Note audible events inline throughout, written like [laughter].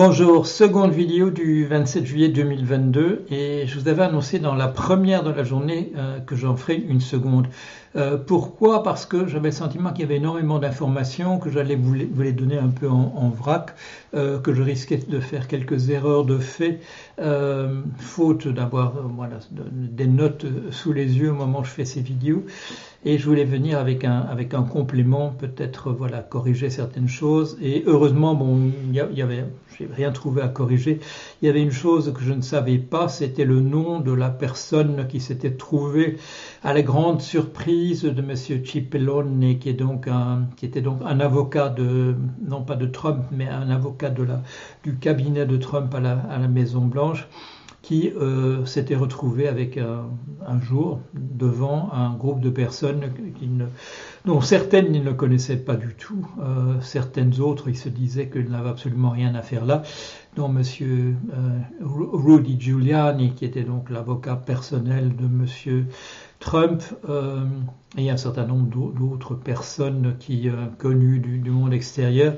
Bonjour, seconde vidéo du 27 juillet 2022 et je vous avais annoncé dans la première de la journée euh, que j'en ferai une seconde. Euh, pourquoi? Parce que j'avais le sentiment qu'il y avait énormément d'informations, que j'allais vous, les donner un peu en, vrac, euh, que je risquais de faire quelques erreurs de fait, faute d'avoir des notes sous les yeux au moment où je fais ces vidéos. Et je voulais venir avec un, avec un complément, peut-être voilà, corriger certaines choses. Et heureusement, bon, il y, avait, j'ai rien trouvé à corriger. Il y avait une chose que je ne savais pas, c'était le nom de la personne qui s'était trouvée à la grande surprise de Monsieur Cipollone, qui est donc un, qui était donc un avocat de, non pas de Trump, mais un avocat de la, du cabinet de Trump à la, à la Maison Blanche qui euh, s'était retrouvé avec un, jour devant un groupe de personnes dont certaines il ne connaissait pas du tout, euh, certaines autres il se disait qu'il n'avait absolument rien à faire là, dont M. Euh, Rudy Giuliani, qui était donc l'avocat personnel de M. Trump, et un certain nombre d'autres personnes qui connues du, monde extérieur,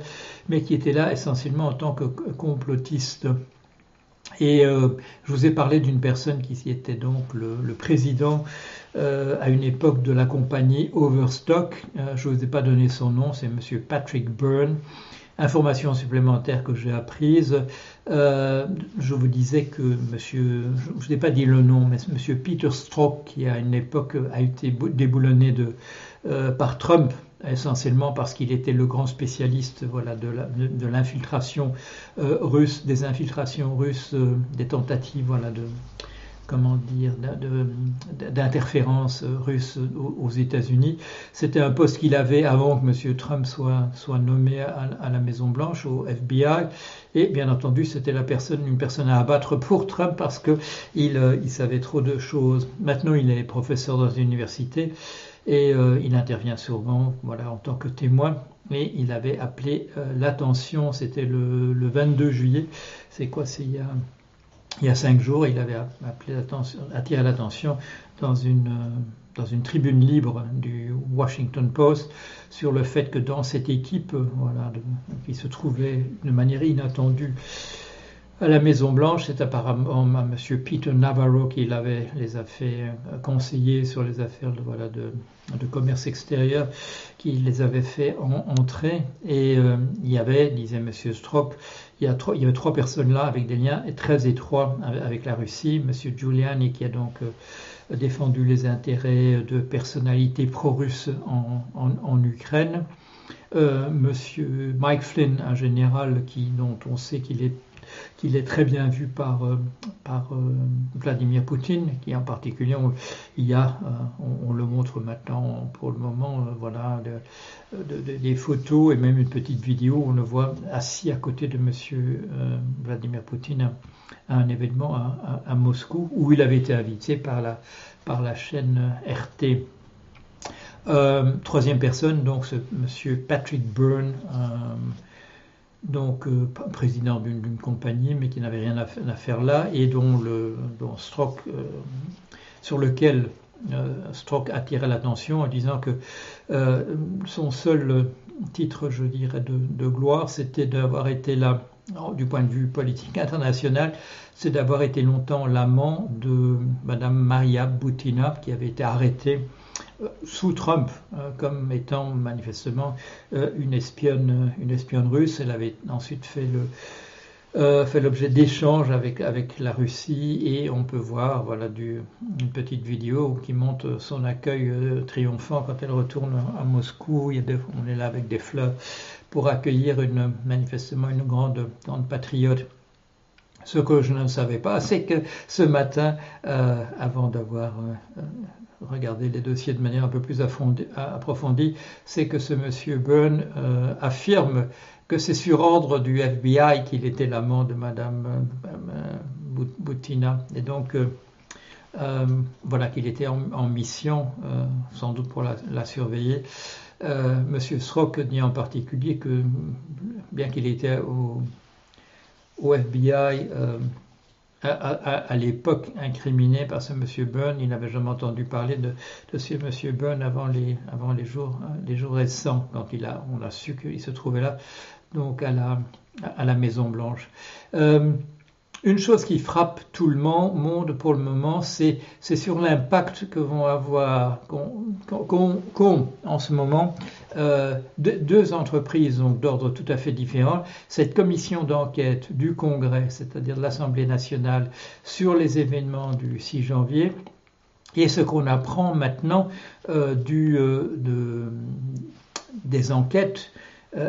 mais qui étaient là essentiellement en tant que complotistes. Et euh, je vous ai parlé d'une personne qui était donc le, président euh, à une époque de la compagnie Overstock. Euh, je ne vous ai pas donné son nom, c'est Monsieur Patrick Byrne. Information supplémentaire que j'ai apprise, je vous disais que Monsieur, je ne vous ai pas dit le nom, mais Monsieur Peter Strzok, qui à une époque a été déboulonné de, par Trump essentiellement parce qu'il était le grand spécialiste voilà, de l'infiltration euh, russe, des infiltrations russes, euh, des tentatives voilà, de comment dire d'interférence russe aux, États-Unis. C'était un poste qu'il avait avant que M. Trump soit, nommé à, la Maison Blanche, au FBI. Et bien entendu, c'était la personne, une personne à abattre pour Trump parce que il, euh, il savait trop de choses. Maintenant, il est professeur dans une université et euh, il intervient souvent voilà, en tant que témoin. Et il avait appelé euh, l'attention, c'était le, 22 juillet, c'est quoi C'est il y a il y a cinq jours, il avait appelé attiré l'attention dans une, euh, dans une tribune libre du Washington Post sur le fait que dans cette équipe, voilà, qui se trouvait de manière inattendue à la Maison Blanche, c'est apparemment M. Peter Navarro qui les a fait euh, conseiller sur les affaires de, commerce extérieur, qui les avait fait entrer. Et euh, il y avait, disait M. Strock, il y, avait trois personnes là avec des liens très étroits avec la Russie. M. Giuliani qui a donc euh, défendu les intérêts de personnalités pro-russes en, Ukraine. Monsieur Mike Flynn, un général dont on sait qu'il est qu'il est très bien vu par, euh, euh, Vladimir Poutine, qui en particulier, il y a, euh, on, le montre maintenant pour le moment, voilà, des photos et même une petite vidéo on le voit assis à côté de Monsieur Vladimir Poutine à, un événement à, Moscou où il avait été invité par la, par la chaîne RT. troisième personne, donc ce monsieur Patrick Byrne, donc euh, président d'une compagnie, mais qui n'avait rien à, faire là, et dont, le, dont Stroke, euh, sur lequel euh, Stroke attirait l'attention en disant que son seul titre, je dirais, de, gloire, c'était d'avoir été là, du point de vue politique international, c'est d'avoir été longtemps l'amant de Madame Maria Butina, qui avait été arrêtée sous Trump euh, comme étant manifestement euh, une espionne, une espionne russe. Elle avait ensuite fait euh, l'objet d'échanges avec, la Russie et on peut voir voilà, une petite vidéo qui montre son accueil triomphant quand elle retourne à Moscou. On est là avec des fleurs pour accueillir manifestement une grande patriote. Ce que je ne savais pas, c'est que ce matin, avant d'avoir regarder les dossiers de manière un peu plus approfondie, c'est que ce monsieur Byrne euh, affirme que c'est sur ordre du FBI qu'il était l'amant de madame euh, Boutina. Et donc, euh, voilà qu'il était en, mission, sans doute pour la, surveiller. Monsieur Srock dit en particulier que, bien qu'il était au, au FBI, à, l'époque incriminé par ce monsieur Byrne. Il n'avait jamais entendu parler de, de ce monsieur Byrne avant les, avant les jours, les jours récents, quand il a, on a su qu'il se trouvait là, donc à la, à la Maison Blanche. Euh, une chose qui frappe tout le monde pour le moment, c'est sur l'impact que vont avoir, qu'ont en ce moment euh, deux entreprises d'ordre tout à fait différent. Cette commission d'enquête du Congrès, c'est-à-dire de l'Assemblée nationale, sur les événements du 6 janvier, et ce qu'on apprend maintenant euh, euh, de, des enquêtes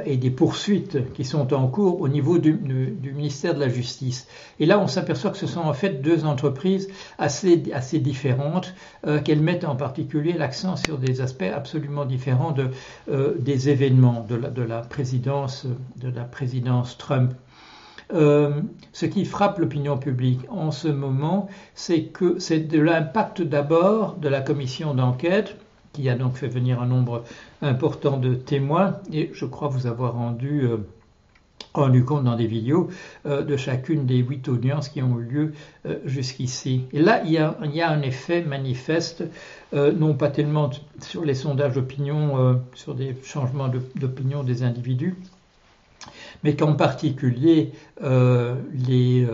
et des poursuites qui sont en cours au niveau du, ministère de la Justice. Et là, on s'aperçoit que ce sont en fait deux entreprises assez, assez différentes, euh, qu'elles mettent en particulier l'accent sur des aspects absolument différents de, euh, des événements de la, de la, présidence, de la présidence Trump. ce qui frappe l'opinion publique en ce moment, c'est que c'est de l'impact d'abord de la commission d'enquête qui a donc fait venir un nombre important de témoins, et je crois vous avoir rendu, euh, compte dans des vidéos euh, de chacune des huit audiences qui ont eu lieu euh, jusqu'ici. Et là, il y, a, un effet manifeste, non pas tellement sur les sondages d'opinion, sur des changements d'opinion des individus, mais qu'en particulier les,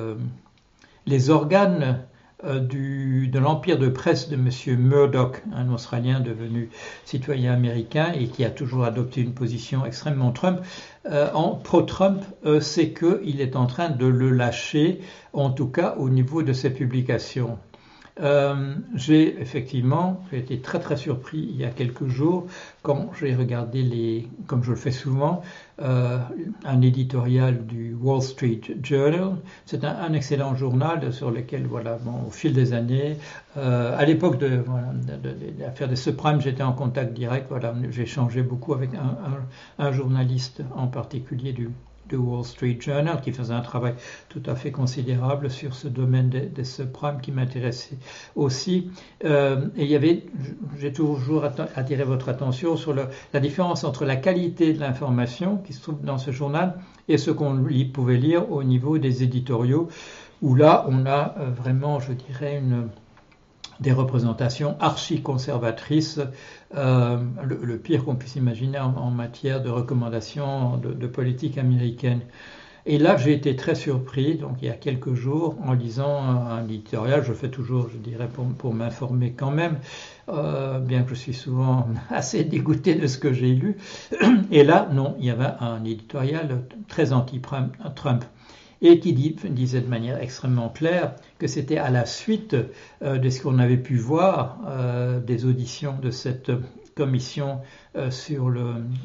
organes du, de l'empire de presse de M. Murdoch, un Australien devenu citoyen américain et qui a toujours adopté une position extrêmement Trump, euh, en pro-Trump, euh, c'est qu'il est en train de le lâcher, en tout cas au niveau de ses publications. Euh, j'ai effectivement, j'ai été très très surpris il y a quelques jours quand j'ai regardé les, comme je le fais souvent, euh, un éditorial du Wall Street Journal. C'est un, excellent journal sur lequel, voilà, bon, au fil des années, euh, à l'époque de, l'affaire des subprimes, j'étais en contact direct. Voilà, j'ai changé beaucoup avec un journaliste en particulier du de Wall Street Journal, qui faisait un travail tout à fait considérable sur ce domaine des, des subprimes qui m'intéressait aussi. Euh, et il y avait, j'ai toujours attiré votre attention sur la différence entre la qualité de l'information qui se trouve dans ce journal et ce qu'on pouvait lire au niveau des éditoriaux, où là, on a euh, vraiment, je dirais, une des représentations archi-conservatrices, euh, le, pire qu'on puisse imaginer en, matière de recommandations de, politique américaine. Et là, j'ai été très surpris, donc il y a quelques jours, en lisant un, éditorial, je fais toujours, je dirais, pour, m'informer quand même, euh, bien que je suis souvent [laughs] assez dégoûté de ce que j'ai lu. [clears throat] Et là, non, il y avait un éditorial très anti-Trump et qui disait de manière extrêmement claire que c'était à la suite euh, de ce qu'on avait pu voir euh, des auditions de cette commission euh, sur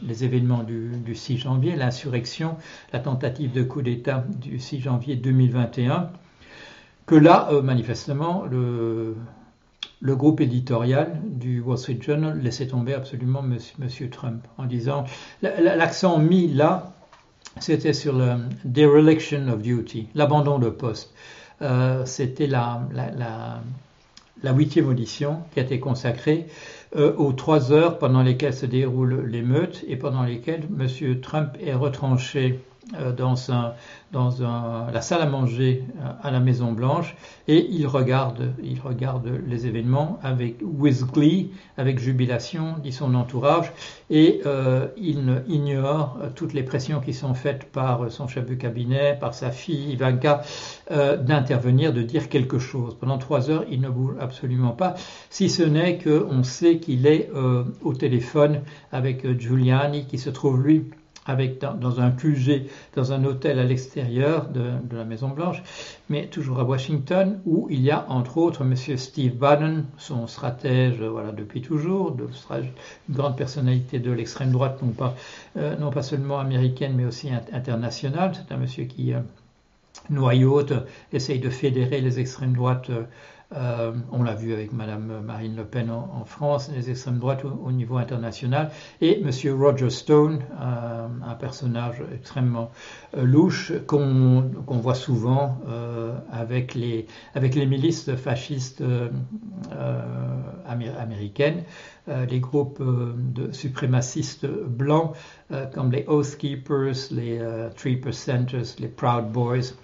les événements du, 6 janvier, l'insurrection, la tentative de coup d'État du 6 janvier 2021, que là, manifestement, le, le groupe éditorial du Wall Street Journal laissait tomber absolument Monsieur, Trump en disant l'accent mis là c'était sur le dereliction of duty, l'abandon de poste. Euh, c'était la, huitième audition qui a été consacrée euh, aux trois heures pendant lesquelles se déroulent l'émeute et pendant lesquelles M. Trump est retranché euh, dans, dans la salle à manger euh, à la Maison Blanche et il regarde, il regarde les événements avec with avec jubilation, dit son entourage, et euh, il ignore toutes les pressions qui sont faites par son chef de cabinet, par sa fille Ivanka, d'intervenir, de dire quelque chose. Pendant trois heures, il ne bouge absolument pas, si ce n'est qu'on sait qu'il est au téléphone avec Giuliani, qui se trouve lui avec dans, un QG, dans un hôtel à l'extérieur de, la Maison Blanche, mais toujours à Washington, où il y a entre autres M. Steve Bannon, son stratège voilà depuis toujours, une grande personnalité de l'extrême droite, non pas euh, non pas seulement américaine mais aussi internationale. C'est un monsieur qui euh, noyote, essaye de fédérer les extrêmes droites. Euh, euh, on l'a vu avec Madame Marine Le Pen en, France, les extrêmes droites au, niveau international, et Monsieur Roger Stone, euh, un personnage extrêmement euh, louche qu'on voit souvent avec, les, avec les milices fascistes américaines, les groupes de suprémacistes blancs comme les Oath Keepers, les Three Percenters, les Proud Boys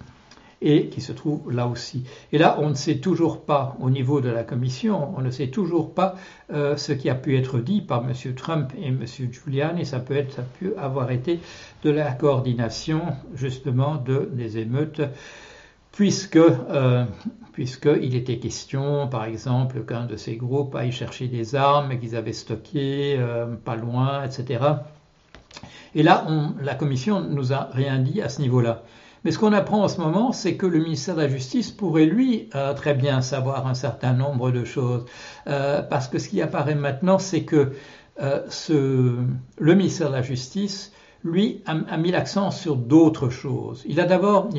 et qui se trouve là aussi. Et là, on ne sait toujours pas, au niveau de la Commission, on ne sait toujours pas euh, ce qui a pu être dit par M. Trump et M. Giuliani, ça peut, ça peut avoir été de la coordination justement de, des émeutes, puisque euh, puisqu'il était question, par exemple, qu'un de ces groupes aille chercher des armes qu'ils avaient stockées euh, pas loin, etc. Et là, la Commission nous a rien dit à ce niveau-là. Mais ce qu'on apprend en ce moment, c'est que le ministère de la Justice pourrait, lui, euh, très bien savoir un certain nombre de choses. Euh, parce que ce qui apparaît maintenant, c'est que euh, le ministère de la Justice, lui, a mis l'accent sur d'autres choses. Il a d'abord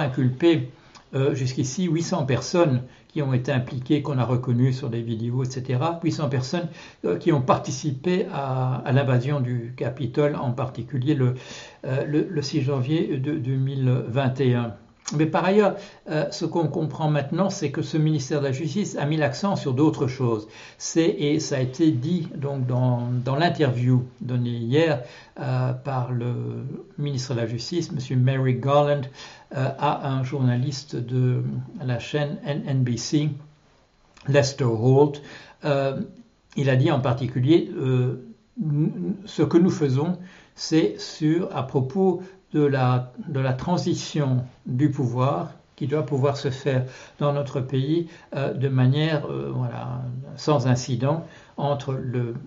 inculpé euh, jusqu'ici 800 personnes qui ont été impliquées, qu'on a reconnues sur des vidéos, etc. 800 personnes euh, qui ont participé à, l'invasion du Capitole, en particulier le, euh, le, le 6 janvier de 2021. Mais par ailleurs, euh, ce qu'on comprend maintenant, c'est que ce ministère de la Justice a mis l'accent sur d'autres choses. Et ça a été dit donc dans, l'interview donnée hier euh, par le ministre de la Justice, M. Mary Garland, euh, à un journaliste de la chaîne NBC, Lester Holt. Il a dit en particulier ce que nous faisons, c'est sur à propos de la, de la transition du pouvoir qui doit pouvoir se faire dans notre pays euh, de manière euh, voilà, sans incident entre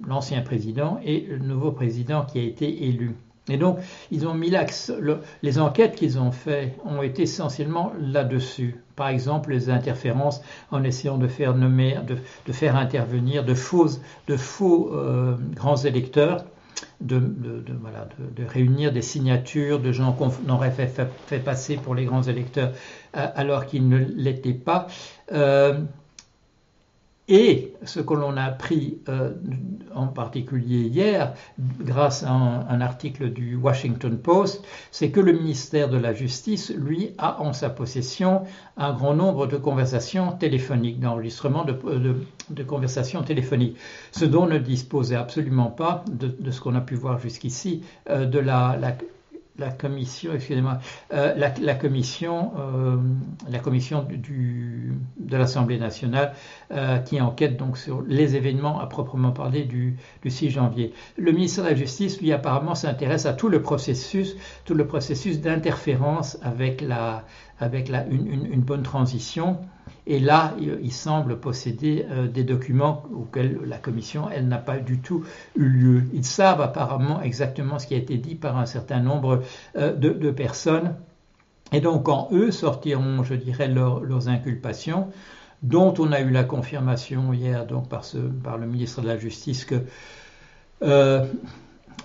l'ancien président et le nouveau président qui a été élu. Et donc, ils ont mis l'axe, le, les enquêtes qu'ils ont faites ont été essentiellement là-dessus. Par exemple, les interférences en essayant de faire nommer, de, de faire intervenir de faux, de faux euh, grands électeurs de, réunir des signatures de gens qu'on aurait fait, passer pour les grands électeurs euh, alors qu'ils ne l'étaient pas. Euh, et ce que l'on a appris euh, en particulier hier, grâce à un, article du Washington Post, c'est que le ministère de la Justice, lui, a en sa possession un grand nombre de conversations téléphoniques, d'enregistrements de, de, conversations téléphoniques, ce dont ne disposait absolument pas de, de ce qu'on a pu voir jusqu'ici euh, de la, la, la commission, excusez-moi, euh, la, commission, euh, la commission du, de l'Assemblée nationale euh, qui enquête donc sur les événements à proprement parler du, du 6 janvier. Le ministère de la Justice, lui, apparemment, s'intéresse à tout le processus, tout le processus d'interférence avec la, avec la, une, une bonne transition et là, il semble posséder euh, des documents auxquels la commission, elle n'a pas du tout eu lieu. Ils savent apparemment exactement ce qui a été dit par un certain nombre euh, de, personnes. Et donc, quand eux sortiront, je dirais, leur, leurs inculpations, dont on a eu la confirmation hier donc par le ministre de la Justice que euh,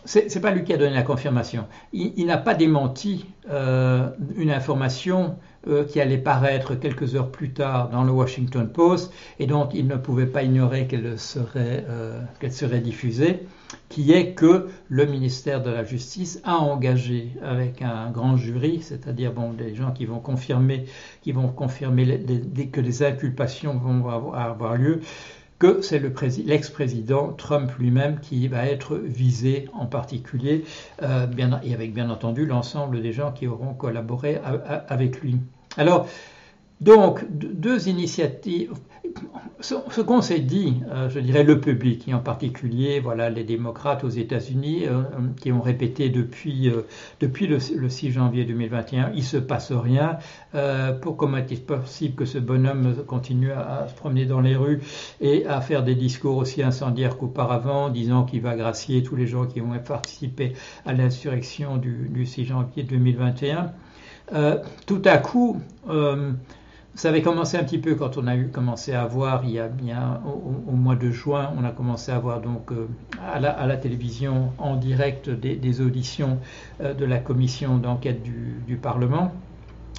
c'est pas lui qui a donné la confirmation. Il, n'a pas démenti euh, une information euh, qui allait paraître quelques heures plus tard dans le Washington Post et dont il ne pouvait pas ignorer qu'elle serait, euh, qu serait diffusée, qui est que le ministère de la Justice a engagé avec un grand jury, c'est-à-dire bon, des gens qui vont confirmer, qui vont confirmer les, que les inculpations vont avoir lieu, que c'est l'ex-président Trump lui-même qui va être visé en particulier, euh, et avec bien entendu l'ensemble des gens qui auront collaboré à, à, avec lui. Alors, donc, deux initiatives. Ce qu'on s'est dit, euh, je dirais le public, et en particulier voilà, les démocrates aux États-Unis, euh, qui ont répété depuis, euh, depuis le, le, 6 janvier 2021, il se passe rien. Euh, pour comment est-il possible que ce bonhomme continue à, se promener dans les rues et à faire des discours aussi incendiaires qu'auparavant, disant qu'il va gracier tous les gens qui ont participé à l'insurrection du, du 6 janvier 2021 euh, tout à coup, euh, ça avait commencé un petit peu quand on a eu commencé à voir il y a bien au, mois de juin, on a commencé à voir donc euh, à, la, télévision en direct des, auditions euh, de la commission d'enquête du, Parlement.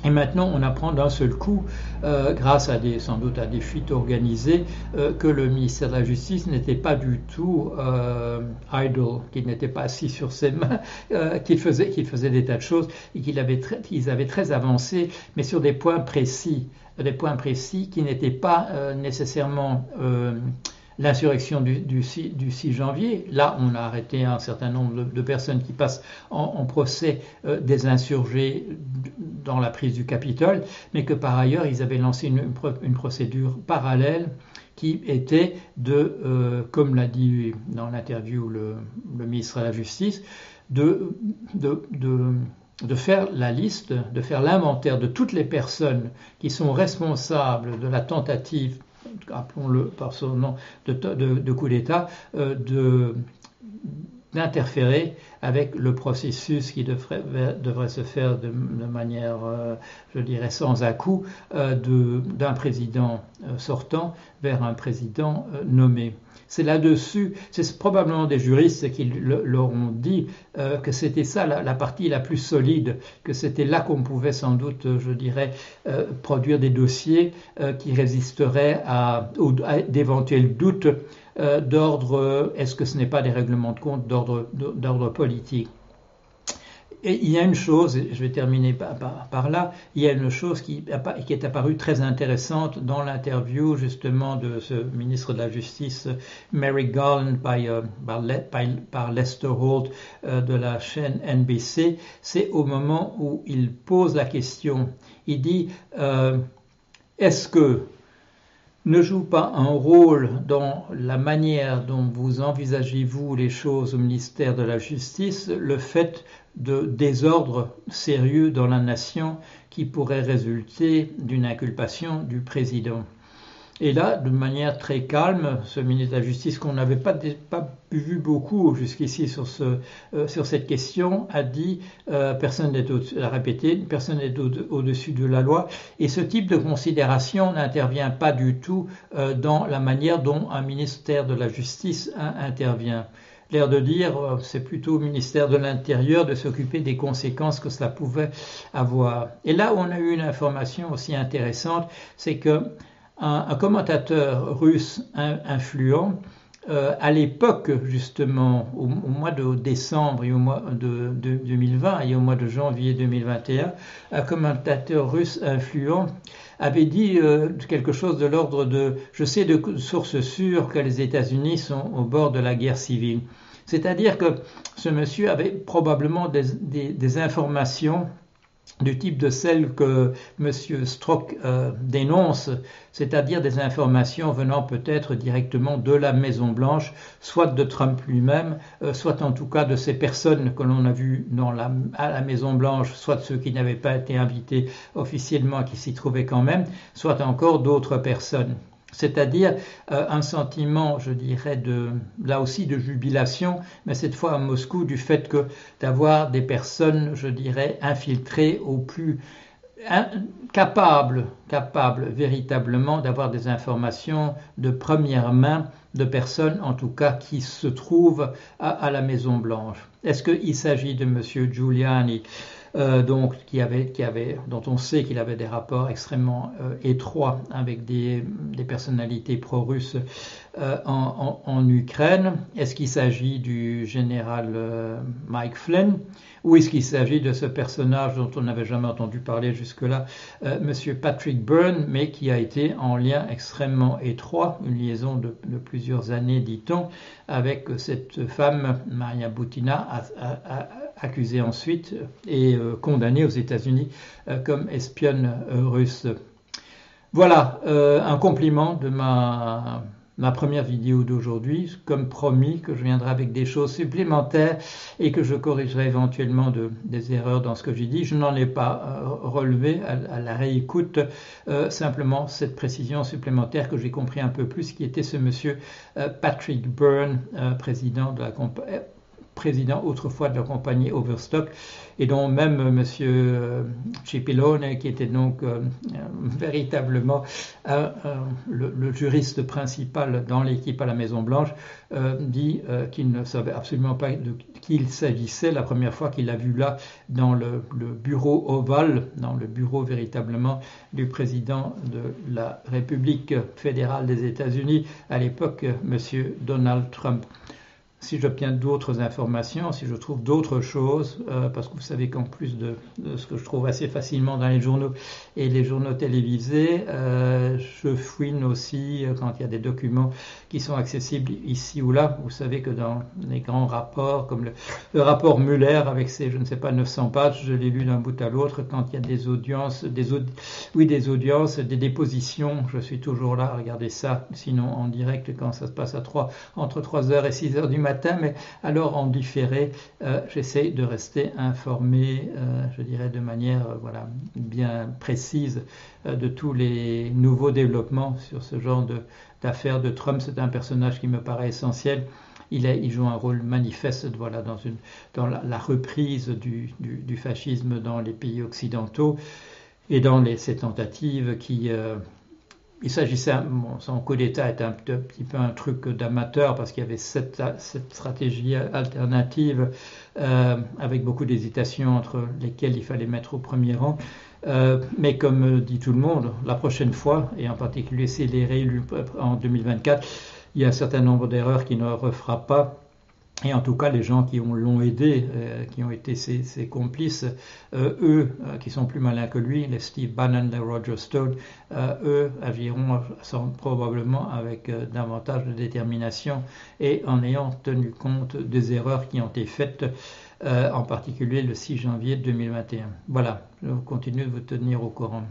Et maintenant, on apprend d'un seul coup, euh, grâce à des, sans doute à des fuites organisées, euh, que le ministère de la Justice n'était pas du tout euh, idle, qu'il n'était pas assis sur ses mains, [laughs] euh, qu'il faisait, faisait des tas de choses et qu'ils avaient, très, avaient très avancé, mais sur des points précis, des points précis qui n'étaient pas euh, nécessairement l'insurrection du, 6, janvier. Là, on a arrêté un certain nombre de, personnes qui passent en, procès euh, des insurgés dans la prise du Capitole, mais que par ailleurs, ils avaient lancé une, procédure parallèle qui était de, euh, comme l'a dit dans l'interview le, ministre de la Justice, de faire la liste, de faire l'inventaire de toutes les personnes qui sont responsables de la tentative, appelons-le par son nom, de, coup d'État, euh, d'interférer avec le processus qui devrait, devrait se faire de, manière, euh, je dirais, sans à-coup, euh, d'un président sortant vers un président nommé. C'est là-dessus, c'est probablement des juristes qui leur ont dit euh, que c'était ça la, partie la plus solide, que c'était là qu'on pouvait sans doute, je dirais, euh, produire des dossiers euh, qui résisteraient à, d'éventuels doutes d'ordre, est-ce que ce n'est pas des règlements de compte d'ordre politique? Et il y a une chose, je vais terminer par, là, il y a une chose qui, est apparue très intéressante dans l'interview justement de ce ministre de la Justice, Mary Garland, euh, par, Lester Holt euh, de la chaîne NBC, c'est au moment où il pose la question, il dit, euh, est-ce que ne joue pas un rôle dans la manière dont vous envisagez-vous les choses au ministère de la Justice, le fait de désordre sérieux dans la nation qui pourrait résulter d'une inculpation du président. Et là, de manière très calme, ce ministre de la Justice, qu'on n'avait pas, vu beaucoup jusqu'ici sur, ce, euh, sur cette question, a dit, euh, personne n'est répété, personne n'est au-dessus de la loi. Et ce type de considération n'intervient pas du tout euh, dans la manière dont un ministère de la Justice intervient l'air de dire euh, c'est plutôt au ministère de l'Intérieur de s'occuper des conséquences que cela pouvait avoir. Et là on a eu une information aussi intéressante, c'est que un, commentateur russe influent euh, à l'époque, justement, au, mois de décembre et au mois de, 2020 et au mois de janvier 2021, un commentateur russe influent avait dit euh, quelque chose de l'ordre de Je sais de sources sûres que les États-Unis sont au bord de la guerre civile. C'est-à-dire que ce monsieur avait probablement des, informations du type de celles que M. Strock euh, dénonce, c'est-à-dire des informations venant peut-être directement de la Maison Blanche, soit de Trump lui-même, euh, soit en tout cas de ces personnes que l'on a vues à la Maison Blanche, soit de ceux qui n'avaient pas été invités officiellement, qui s'y trouvaient quand même, soit encore d'autres personnes c'est-à-dire euh, un sentiment, je dirais, de, là aussi de jubilation, mais cette fois à Moscou, du fait que d'avoir des personnes, je dirais, infiltrées au plus capables, capables véritablement d'avoir des informations de première main de personnes, en tout cas, qui se trouvent à, la Maison Blanche. Est-ce qu'il s'agit de M. Giuliani euh, donc qui avait, qui avait, dont on sait qu'il avait des rapports extrêmement euh, étroits avec des, personnalités pro-russes euh, en, Ukraine. Est-ce qu'il s'agit du général Mike Flynn? Ou est-ce qu'il s'agit de ce personnage dont on n'avait jamais entendu parler jusque-là, Monsieur Patrick Byrne, mais qui a été en lien extrêmement étroit, une liaison de, de plusieurs années, dit-on, avec cette femme, Maria Boutina, à, accusée ensuite et euh, condamnée aux États-Unis euh, comme espionne euh, russe. Voilà un compliment de ma, première vidéo d'aujourd'hui, comme promis que je viendrai avec des choses supplémentaires et que je corrigerai éventuellement de, des erreurs dans ce que j'ai dit. Je n'en ai pas relevé à, la réécoute, simplement cette précision supplémentaire que j'ai compris un peu plus, qui était ce monsieur Patrick Byrne, président de la compagnie président autrefois de la compagnie Overstock, et dont même M. Euh, Cipilone, qui était donc euh, véritablement le, juriste principal dans l'équipe à la Maison Blanche, euh, dit qu'il ne savait absolument pas de qui il s'agissait la première fois qu'il l'a vu là dans le, le, bureau ovale, dans le bureau véritablement du président de la République fédérale des États-Unis, à l'époque, M. Donald Trump. Si j'obtiens d'autres informations, si je trouve d'autres choses, euh, parce que vous savez qu'en plus de, ce que je trouve assez facilement dans les journaux et les journaux télévisés, euh, je fouine aussi euh, quand il y a des documents qui sont accessibles ici ou là. Vous savez que dans les grands rapports, comme le, rapport Muller avec ses, je ne sais pas, 900 pages, je l'ai lu d'un bout à l'autre, quand il y a des audiences, des oui, des audiences, des dépositions, je suis toujours là à regarder ça, sinon en direct quand ça se passe à 3, entre 3h et 6h du matin mais alors en différé, euh, j'essaie de rester informé, euh, je dirais de manière euh, voilà, bien précise de tous les nouveaux développements sur ce genre d'affaires de, Trump. C'est un personnage qui me paraît essentiel. Il, joue un rôle manifeste voilà, dans, la, reprise du, du, fascisme dans les pays occidentaux et dans les, ces tentatives qui, il s'agissait, son coup d'État était un petit peu un truc d'amateur parce qu'il y avait cette, stratégie alternative euh, avec beaucoup d'hésitations entre lesquelles il fallait mettre au premier rang. Euh, mais comme dit tout le monde, la prochaine fois, et en particulier s'il est réélu en 2024, il y a un certain nombre d'erreurs qu'il ne refera pas et en tout cas, les gens qui l'ont aidé, euh, qui ont été ses, complices, euh, eux, euh, qui sont plus malins que lui, les Steve Bannon, les Roger Stone, eux agiront probablement avec davantage de détermination et en ayant tenu compte des erreurs qui ont été faites, en particulier le 6 janvier 2021. Voilà, je continue de vous tenir au courant.